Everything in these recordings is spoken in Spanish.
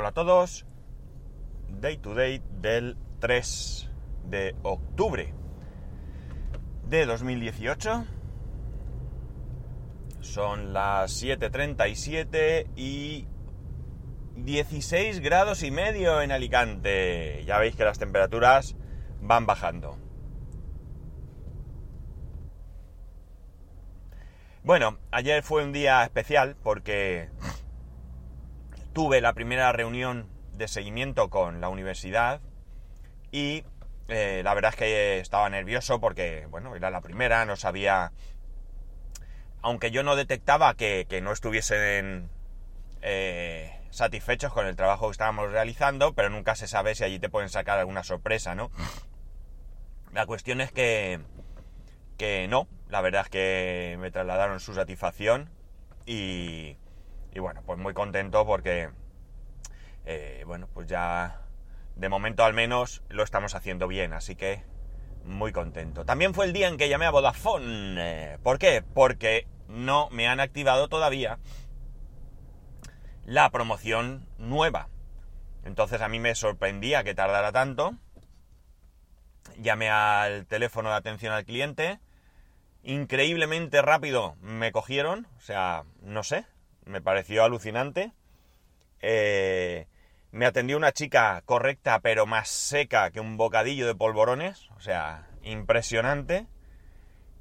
Hola a todos. Day to day del 3 de octubre de 2018. Son las 7.37 y 16 grados y medio en Alicante. Ya veis que las temperaturas van bajando. Bueno, ayer fue un día especial porque tuve la primera reunión de seguimiento con la universidad y eh, la verdad es que estaba nervioso porque, bueno, era la primera, no sabía... Aunque yo no detectaba que, no estuviesen eh, satisfechos con el trabajo que estábamos realizando, pero nunca se sabe si allí te pueden sacar alguna sorpresa, ¿no? La cuestión es que, que no, la verdad es que me trasladaron su satisfacción y, y bueno, pues muy contento porque, eh, bueno, pues ya de momento al menos lo estamos haciendo bien, así que muy contento. También fue el día en que llamé a Vodafone. ¿Por qué? Porque no me han activado todavía la promoción nueva. Entonces a mí me sorprendía que tardara tanto. Llamé al teléfono de atención al cliente. Increíblemente rápido me cogieron. O sea, no sé, me pareció alucinante. Eh, me atendió una chica correcta, pero más seca que un bocadillo de polvorones. O sea, impresionante.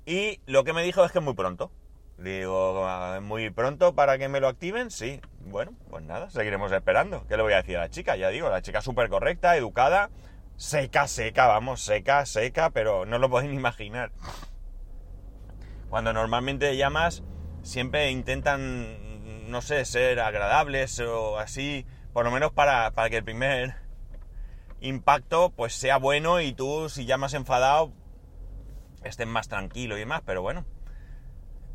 Y lo que me dijo es que muy pronto. Digo, muy pronto para que me lo activen, sí. Bueno, pues nada, seguiremos esperando. ¿Qué le voy a decir a la chica? Ya digo, la chica súper correcta, educada, seca, seca, vamos, seca, seca, pero no lo podéis imaginar. Cuando normalmente llamas, siempre intentan no sé, ser agradables o así, por lo menos para, que el primer impacto pues sea bueno y tú si ya más enfadado estés más tranquilo y demás, pero bueno,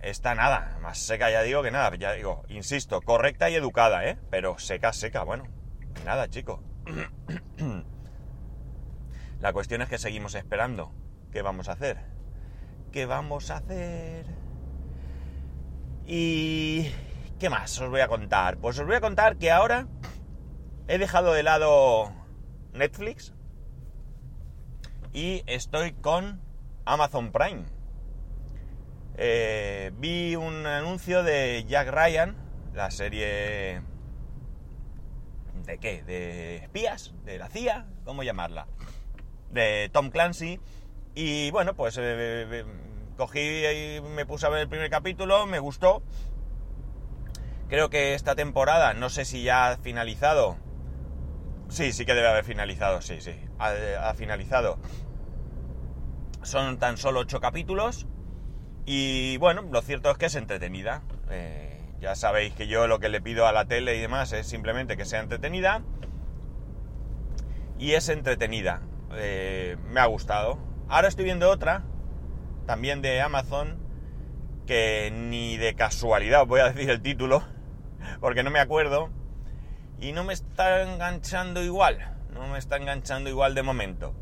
está nada, más seca ya digo que nada, ya digo, insisto, correcta y educada, ¿eh? Pero seca, seca, bueno, nada, chico. La cuestión es que seguimos esperando. ¿Qué vamos a hacer? ¿Qué vamos a hacer? Y ¿Qué más os voy a contar? Pues os voy a contar que ahora he dejado de lado Netflix y estoy con Amazon Prime. Eh, vi un anuncio de Jack Ryan, la serie... ¿De qué? ¿De espías? ¿De la CIA? ¿Cómo llamarla? De Tom Clancy. Y bueno, pues eh, eh, cogí y me puse a ver el primer capítulo, me gustó Creo que esta temporada, no sé si ya ha finalizado. Sí, sí que debe haber finalizado, sí, sí. Ha, finalizado. Son tan solo ocho capítulos. Y bueno, lo cierto es que es entretenida. Eh, ya sabéis que yo lo que le pido a la tele y demás es simplemente que sea entretenida. Y es entretenida. Eh, me ha gustado. Ahora estoy viendo otra, también de Amazon, que ni de casualidad voy a decir el título, porque no me acuerdo. Y no me está enganchando igual. No me está enganchando igual de momento.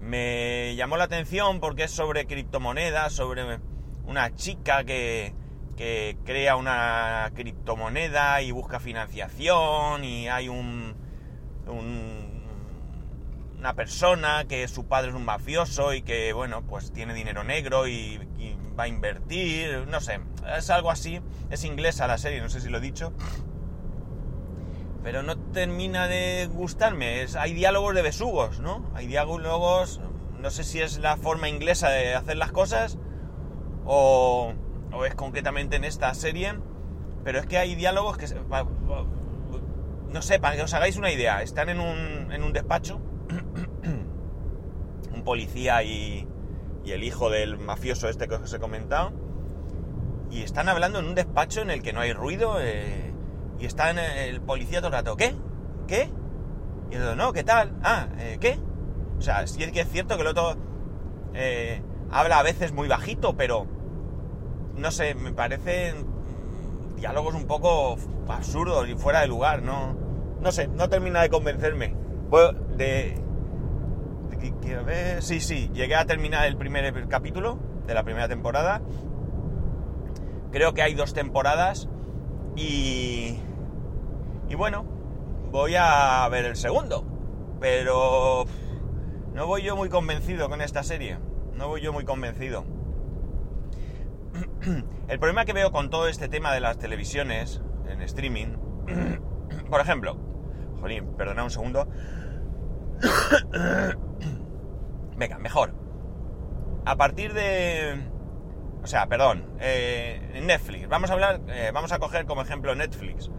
Me llamó la atención porque es sobre criptomonedas, sobre una chica que, que crea una criptomoneda y busca financiación y hay un, una persona que su padre es un mafioso y que, bueno, pues tiene dinero negro y va a invertir, no sé, es algo así. Es inglesa la serie, no sé si lo he dicho. Pero no termina de gustarme. Hay diálogos de besugos, ¿no? Hay diálogos, no sé si es la forma inglesa de hacer las cosas o, o es concretamente en esta serie. Pero es que hay diálogos que... No sé, para que os hagáis una idea. Están en un, en un despacho. un policía y, y el hijo del mafioso este que os he comentado. Y están hablando en un despacho en el que no hay ruido. Eh, y está en el policía todo el rato. ¿Qué? ¿Qué? Y yo, no, ¿qué tal? Ah, eh, ¿qué? O sea, sí es que es cierto que el otro eh, habla a veces muy bajito, pero no sé, me parecen diálogos un poco absurdos y fuera de lugar, no, no sé, no termina de convencerme. de, sí, sí, llegué a terminar el primer capítulo de la primera temporada. Creo que hay dos temporadas y... Y bueno, voy a ver el segundo. Pero no voy yo muy convencido con esta serie. No voy yo muy convencido. El problema que veo con todo este tema de las televisiones en streaming, por ejemplo, jolín, perdona un segundo. Venga, mejor. A partir de... O sea, perdón, eh, Netflix. Vamos a hablar, eh, vamos a coger como ejemplo Netflix.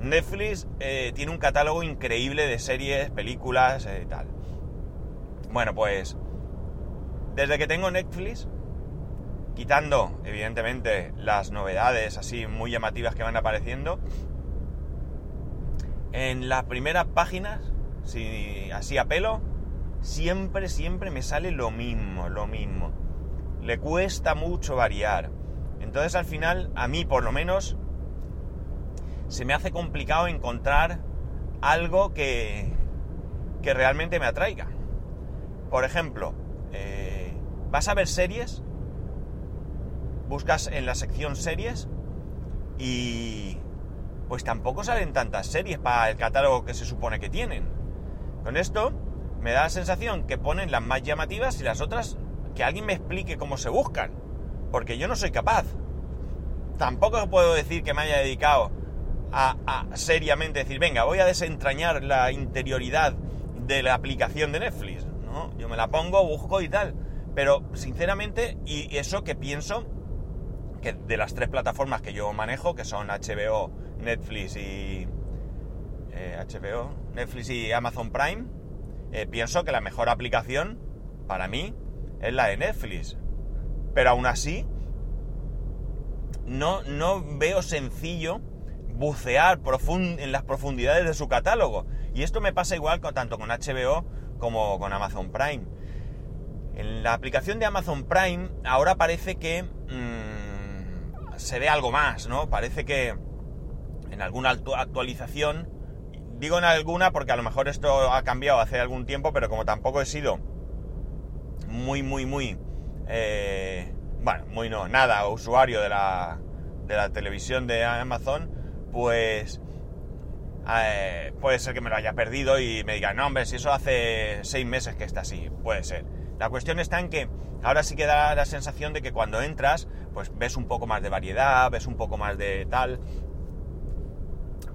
Netflix eh, tiene un catálogo increíble de series, películas y tal. Bueno, pues desde que tengo Netflix, quitando evidentemente las novedades así muy llamativas que van apareciendo, en las primeras páginas, si así a pelo, siempre, siempre me sale lo mismo, lo mismo. Le cuesta mucho variar. Entonces al final, a mí por lo menos, se me hace complicado encontrar algo que, que realmente me atraiga. Por ejemplo, eh, vas a ver series, buscas en la sección series y pues tampoco salen tantas series para el catálogo que se supone que tienen. Con esto me da la sensación que ponen las más llamativas y las otras que alguien me explique cómo se buscan, porque yo no soy capaz. Tampoco puedo decir que me haya dedicado a, seriamente decir, venga, voy a desentrañar la interioridad de la aplicación de Netflix. ¿no? Yo me la pongo, busco y tal. Pero sinceramente, y eso que pienso, que de las tres plataformas que yo manejo, que son HBO, Netflix y... HBO, eh, Netflix y Amazon Prime, eh, pienso que la mejor aplicación para mí es la de Netflix. Pero aún así, no, no veo sencillo bucear en las profundidades de su catálogo. Y esto me pasa igual con, tanto con HBO como con Amazon Prime. En la aplicación de Amazon Prime ahora parece que mm, se ve algo más, ¿no? Parece que en alguna actualización, digo en alguna porque a lo mejor esto ha cambiado hace algún tiempo, pero como tampoco he sido muy, muy, muy, eh, bueno, muy no, nada, usuario de la, de la televisión de Amazon, pues eh, puede ser que me lo haya perdido y me digan, no, hombre, si eso hace seis meses que está así, puede ser. La cuestión está en que ahora sí que da la sensación de que cuando entras, pues ves un poco más de variedad, ves un poco más de tal.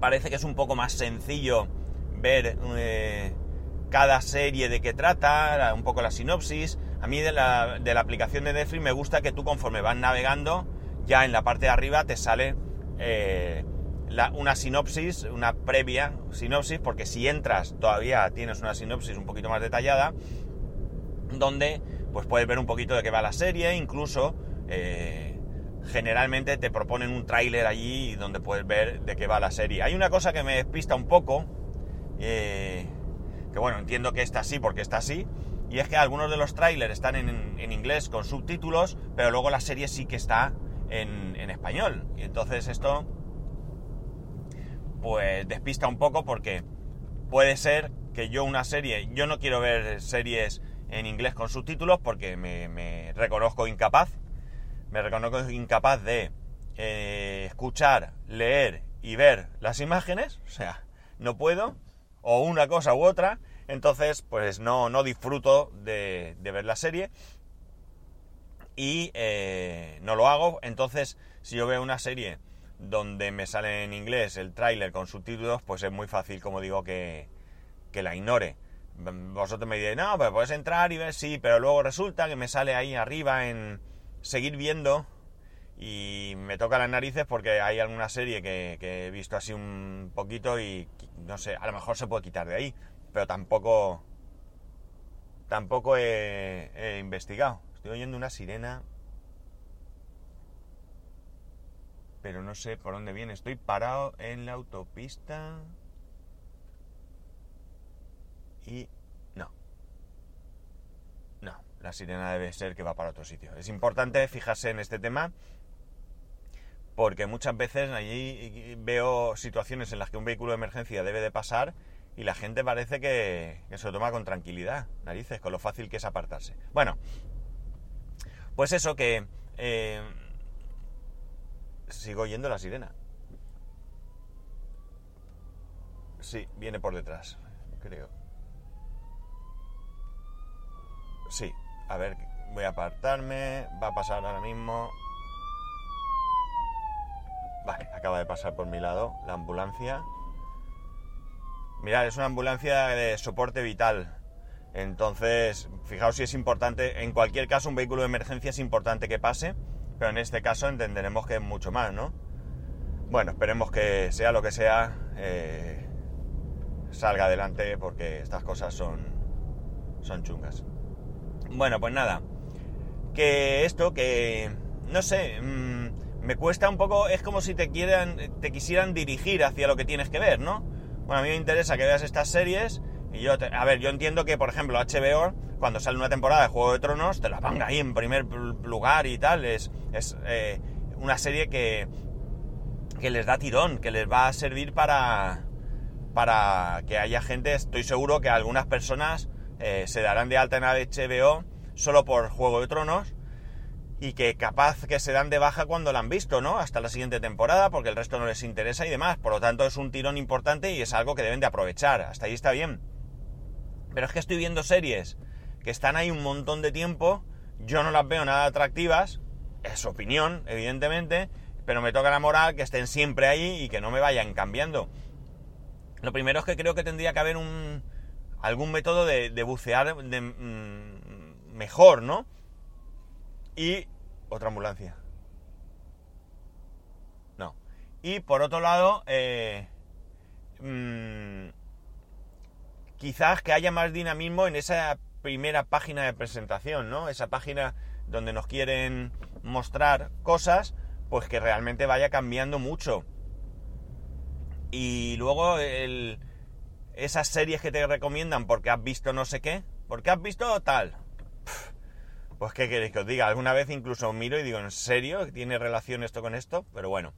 Parece que es un poco más sencillo ver eh, cada serie de qué trata, un poco la sinopsis. A mí de la, de la aplicación de Netflix me gusta que tú conforme vas navegando, ya en la parte de arriba te sale... Eh, una sinopsis, una previa sinopsis, porque si entras todavía tienes una sinopsis un poquito más detallada, donde pues puedes ver un poquito de qué va la serie, incluso eh, generalmente te proponen un tráiler allí donde puedes ver de qué va la serie. Hay una cosa que me despista un poco, eh, que bueno, entiendo que está así porque está así, y es que algunos de los trailers están en, inglés con subtítulos, pero luego la serie sí que está en, en español. Y entonces esto pues despista un poco porque puede ser que yo una serie, yo no quiero ver series en inglés con subtítulos porque me, reconozco incapaz, me reconozco incapaz de eh, escuchar, leer y ver las imágenes, o sea, no puedo, o una cosa u otra, entonces pues no, no disfruto de, ver la serie y eh, no lo hago, entonces si yo veo una serie donde me sale en inglés el tráiler con subtítulos, pues es muy fácil, como digo, que, la ignore. Vosotros me diréis, no, pues puedes entrar y ver, sí, pero luego resulta que me sale ahí arriba en seguir viendo y me toca las narices porque hay alguna serie que, he visto así un poquito y no sé, a lo mejor se puede quitar de ahí, pero tampoco tampoco he investigado. Estoy oyendo una sirena pero no sé por dónde viene. Estoy parado en la autopista y la sirena debe ser que va para otro sitio. Es importante fijarse en este tema porque muchas veces allí veo situaciones en las que un vehículo de emergencia debe de pasar y la gente parece que, se lo toma con tranquilidad, narices, con lo fácil que es apartarse. Bueno, pues eso que... Eh, sigo oyendo la sirena. Sí, viene por detrás, creo. Sí, a ver, voy a apartarme. Va a pasar ahora mismo. Vale, acaba de pasar por mi lado la ambulancia. Mirad, es una ambulancia de soporte vital. Entonces, fijaos si es importante. En cualquier caso, un vehículo de emergencia es importante que pase. Pero en este caso entenderemos que es mucho más, ¿no? Bueno, esperemos que sea lo que sea, eh, salga adelante porque estas cosas son, son chungas. Bueno, pues nada. Que esto, que no sé, mm, me cuesta un poco, es como si te quieran, te quisieran dirigir hacia lo que tienes que ver, ¿no? Bueno, a mí me interesa que veas estas series y yo, a ver, yo entiendo que, por ejemplo, HBO, cuando sale una temporada de Juego de Tronos, te la ponga ahí en primer lugar y tal, es, es eh, una serie que, que les da tirón, que les va a servir para, para que haya gente, estoy seguro que algunas personas eh, se darán de alta en HBO solo por Juego de Tronos y que capaz que se dan de baja cuando la han visto, ¿no? Hasta la siguiente temporada porque el resto no les interesa y demás. Por lo tanto es un tirón importante y es algo que deben de aprovechar. Hasta ahí está bien. Pero es que estoy viendo series que están ahí un montón de tiempo, yo no las veo nada atractivas, es opinión, evidentemente, pero me toca la moral que estén siempre ahí y que no me vayan cambiando. Lo primero es que creo que tendría que haber un, algún método de, bucear de, mm, mejor, ¿no? Y otra ambulancia. No. Y por otro lado, eh, mm, quizás que haya más dinamismo en esa primera página de presentación, ¿no? Esa página donde nos quieren mostrar cosas, pues que realmente vaya cambiando mucho. Y luego el, esas series que te recomiendan porque has visto no sé qué, porque has visto tal. Pues qué queréis que os diga, alguna vez incluso miro y digo, ¿en serio? ¿Tiene relación esto con esto? Pero bueno.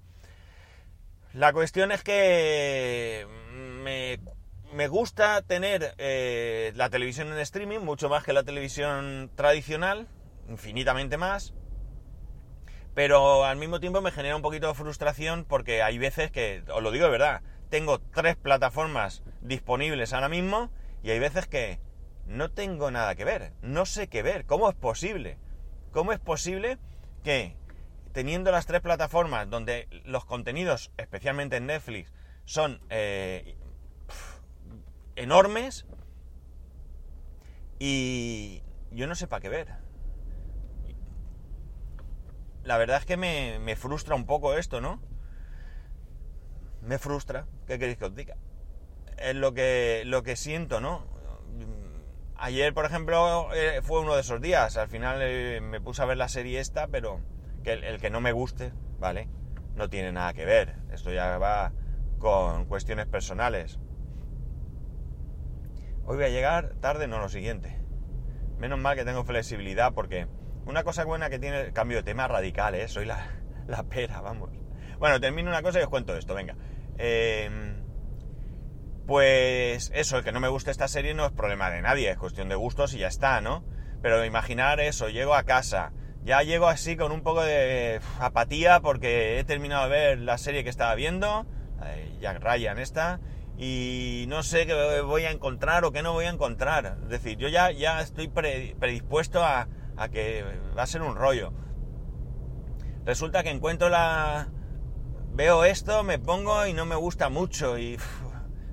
La cuestión es que me, me gusta tener eh, la televisión en streaming mucho más que la televisión tradicional, infinitamente más. Pero al mismo tiempo me genera un poquito de frustración porque hay veces que, os lo digo de verdad, tengo tres plataformas disponibles ahora mismo y hay veces que no tengo nada que ver, no sé qué ver, ¿cómo es posible? ¿Cómo es posible que teniendo las tres plataformas donde los contenidos, especialmente en Netflix, son eh, enormes y yo no sé para qué ver? La verdad es que me, me frustra un poco esto, ¿no? Me frustra. ¿Qué queréis que os diga? Es lo que, lo que siento, ¿no? Ayer, por ejemplo, eh, fue uno de esos días. Al final eh, me puse a ver la serie esta, pero que el, que no me guste, ¿vale? No tiene nada que ver. Esto ya va con cuestiones personales. Hoy voy a llegar tarde, no lo siguiente. Menos mal que tengo flexibilidad porque una cosa buena que tiene el cambio de tema radical, ¿eh? Soy la, la pera, vamos. Bueno, termino una cosa y os cuento esto, venga. Em, pues eso, el que no me guste esta serie no es problema de nadie, es cuestión de gustos y ya está, ¿no? Pero imaginar eso, llego a casa, ya llego así con un poco de apatía porque he terminado de ver la serie que estaba viendo, Jack Ryan esta, y no sé qué voy a encontrar o qué no voy a encontrar. Es decir, yo ya, ya estoy predispuesto a, a que va a ser un rollo. Resulta que encuentro la, veo esto, me pongo y no me gusta mucho y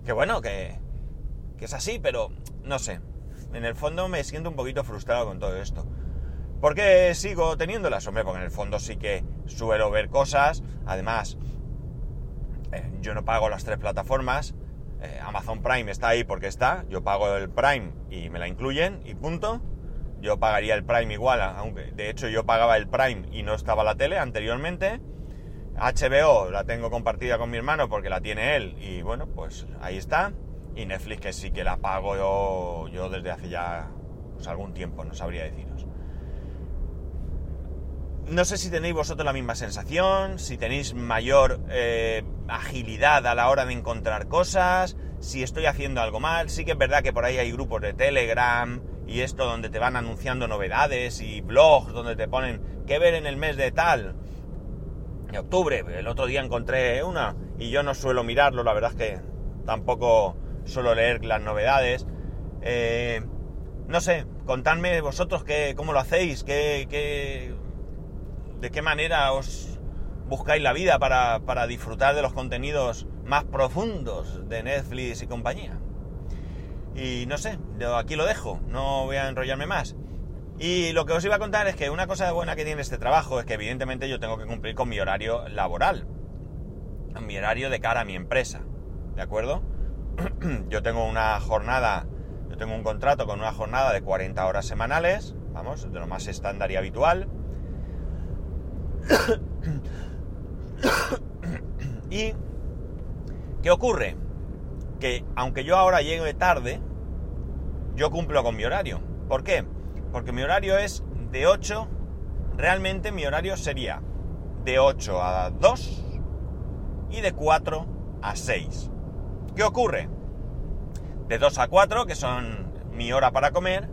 que bueno, que, que es así, pero no sé. En el fondo me siento un poquito frustrado con todo esto. ¿Por qué sigo teniéndolas? Hombre, porque en el fondo sí que suelo ver cosas. Además, eh, yo no pago las tres plataformas. Eh, Amazon Prime está ahí porque está. Yo pago el Prime y me la incluyen y punto. Yo pagaría el Prime igual, aunque de hecho yo pagaba el Prime y no estaba la tele anteriormente. HBO la tengo compartida con mi hermano porque la tiene él y bueno, pues ahí está. Y Netflix que sí que la pago yo, yo desde hace ya pues, algún tiempo, no sabría deciros. No sé si tenéis vosotros la misma sensación, si tenéis mayor eh, agilidad a la hora de encontrar cosas, si estoy haciendo algo mal. Sí que es verdad que por ahí hay grupos de Telegram y esto donde te van anunciando novedades y blogs donde te ponen qué ver en el mes de tal de octubre. El otro día encontré una y yo no suelo mirarlo, la verdad es que tampoco suelo leer las novedades. Eh, no sé, contadme vosotros qué, cómo lo hacéis, qué, de qué manera os buscáis la vida para, para disfrutar de los contenidos más profundos de Netflix y compañía. Y no sé, aquí lo dejo, no voy a enrollarme más. Y lo que os iba a contar es que una cosa buena que tiene este trabajo es que evidentemente yo tengo que cumplir con mi horario laboral, mi horario de cara a mi empresa, ¿de acuerdo? yo tengo una jornada, yo tengo un contrato con una jornada de 40 horas semanales, vamos, de lo más estándar y habitual. y, ¿qué ocurre? Que aunque yo ahora llegue tarde, yo cumplo con mi horario. ¿Por qué? Porque mi horario es de 8, realmente mi horario sería de 8 a 2 y de 4 a 6. ¿Qué ocurre? De 2 a 4, que son mi hora para comer,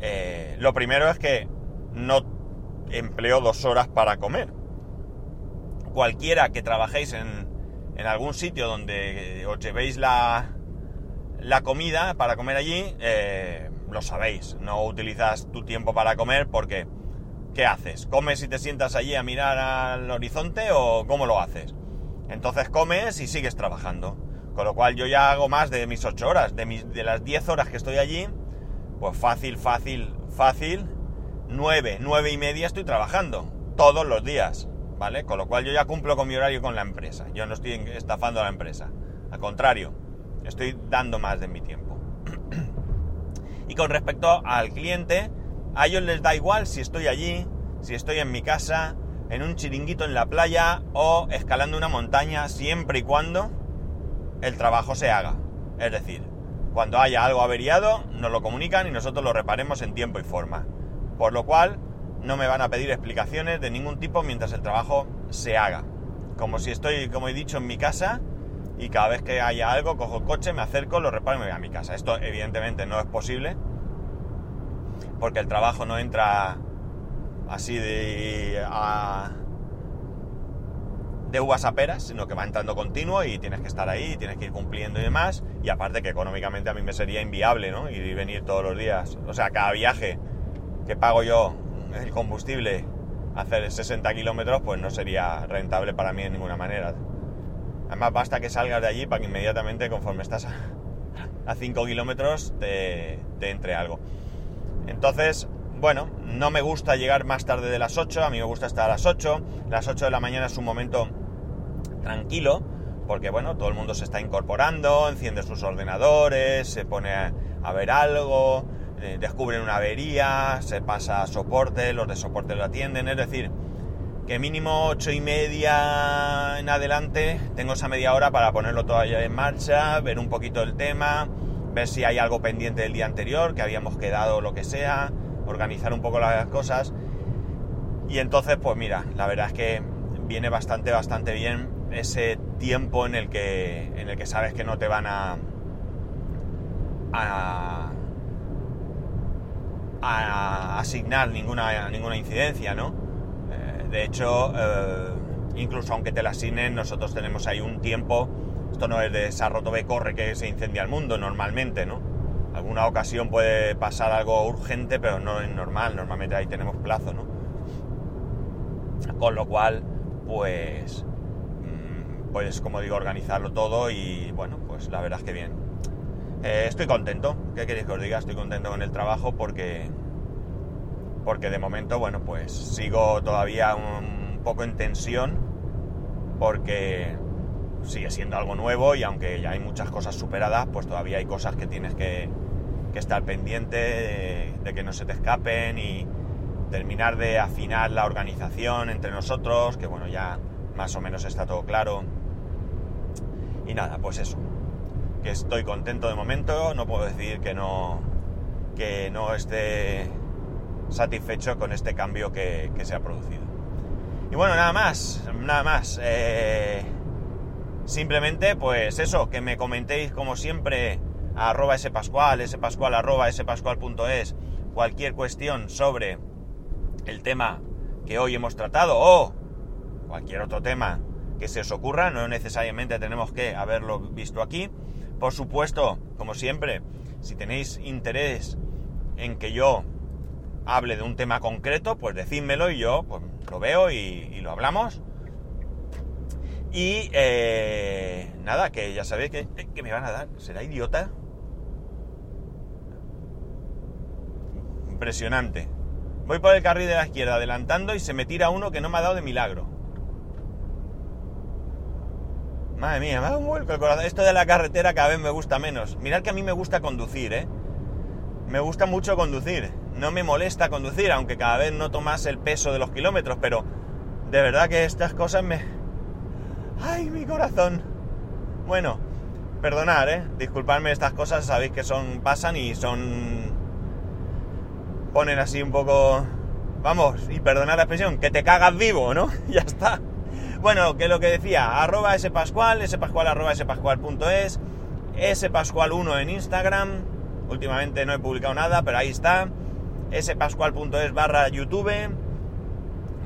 eh, lo primero es que no empleo dos horas para comer. Cualquiera que trabajéis en, en algún sitio donde os llevéis la, la comida para comer allí, eh, lo sabéis, no utilizas tu tiempo para comer porque ¿qué haces? ¿Comes y te sientas allí a mirar al horizonte o cómo lo haces? Entonces comes y sigues trabajando. Con lo cual yo ya hago más de mis 8 horas, de, mis, de las 10 horas que estoy allí, pues fácil, fácil, fácil, 9, 9 y media estoy trabajando, todos los días, ¿vale? Con lo cual yo ya cumplo con mi horario con la empresa, yo no estoy estafando a la empresa, al contrario, estoy dando más de mi tiempo. Y con respecto al cliente, a ellos les da igual si estoy allí, si estoy en mi casa, en un chiringuito en la playa o escalando una montaña, siempre y cuando el trabajo se haga. Es decir, cuando haya algo averiado, nos lo comunican y nosotros lo reparemos en tiempo y forma. Por lo cual, no me van a pedir explicaciones de ningún tipo mientras el trabajo se haga. Como si estoy, como he dicho, en mi casa y cada vez que haya algo, cojo el coche, me acerco, lo reparo y me voy a mi casa. Esto evidentemente no es posible porque el trabajo no entra así de, de uvas a peras, sino que va entrando continuo y tienes que estar ahí, tienes que ir cumpliendo y demás. Y aparte que económicamente a mí me sería inviable, ¿no? Ir venir todos los días. O sea, cada viaje que pago yo el combustible, hacer 60 kilómetros, pues no sería rentable para mí de ninguna manera. Además, basta que salgas de allí para que inmediatamente, conforme estás a, 5 kilómetros, te, entre algo. Entonces, bueno, no me gusta llegar más tarde de las 8, a mí me gusta estar a las 8. Las 8 de la mañana es un momento tranquilo, porque bueno, todo el mundo se está incorporando, enciende sus ordenadores, se pone a, a ver algo, eh, descubren una avería, se pasa a soporte, los de soporte lo atienden, es decir, que mínimo ocho y media en adelante tengo esa media hora para ponerlo todavía en marcha, ver un poquito el tema, ver si hay algo pendiente del día anterior, que habíamos quedado lo que sea, organizar un poco las cosas. Y entonces, pues mira, la verdad es que viene bastante, bastante bien ese tiempo en el que, en el que sabes que no te van a, a, a asignar ninguna, ninguna incidencia, ¿no? De hecho, eh, incluso aunque te la asignen, nosotros tenemos ahí un tiempo. Esto no es de esa rotobe corre que se incendia el mundo normalmente, ¿no? Alguna ocasión puede pasar algo urgente, pero no es normal. Normalmente ahí tenemos plazo, ¿no? Con lo cual, pues puedes, como digo, organizarlo todo y bueno, pues la verdad es que bien. Eh, estoy contento, ¿qué queréis que os diga? Estoy contento con el trabajo porque porque de momento, bueno, pues sigo todavía un poco en tensión, porque sigue siendo algo nuevo y aunque ya hay muchas cosas superadas, pues todavía hay cosas que tienes que, estar pendiente de, que no se te escapen y terminar de afinar la organización entre nosotros, que bueno, ya más o menos está todo claro. Y nada, pues eso, que estoy contento de momento, no puedo decir que no, que no esté satisfecho con este cambio que, se ha producido. Y bueno, nada más, nada más. Eh, simplemente, pues eso, que me comentéis como siempre a arroba spascual, spascual arroba spascual.es, cualquier cuestión sobre el tema que hoy hemos tratado o cualquier otro tema que se os ocurra, no necesariamente tenemos que haberlo visto aquí. Por supuesto, como siempre, si tenéis interés en que yo hable de un tema concreto, pues decídmelo y yo pues, lo veo y, lo hablamos. Y eh, nada, que ya sabéis que, que me van a dar. ¿Será idiota? Impresionante. Voy por el carril de la izquierda adelantando y se me tira uno que no me ha dado de milagro. Madre mía, me ha un vuelco el corazón. Esto de la carretera cada vez me gusta menos. Mirad que a mí me gusta conducir, ¿eh? Me gusta mucho conducir. No me molesta conducir, aunque cada vez noto más el peso de los kilómetros, pero de verdad que estas cosas me... ¡Ay, mi corazón! Bueno, perdonad, ¿eh? Disculpadme estas cosas, sabéis que son... pasan y son ponen así un poco, vamos, y perdonad la expresión, que te cagas vivo, ¿no? ya está. Bueno, que lo que decía, arroba spascual, spascual arroba spascual.es, spascual1 en Instagram, últimamente no he publicado nada, pero ahí está, spascual.es barra YouTube,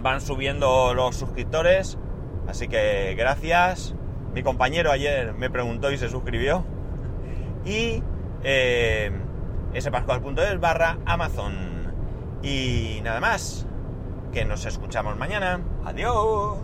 van subiendo los suscriptores, así que gracias. Mi compañero ayer me preguntó y se suscribió. Y eh, spascual.es barra Amazon. Y nada más, que nos escuchamos mañana. Adiós.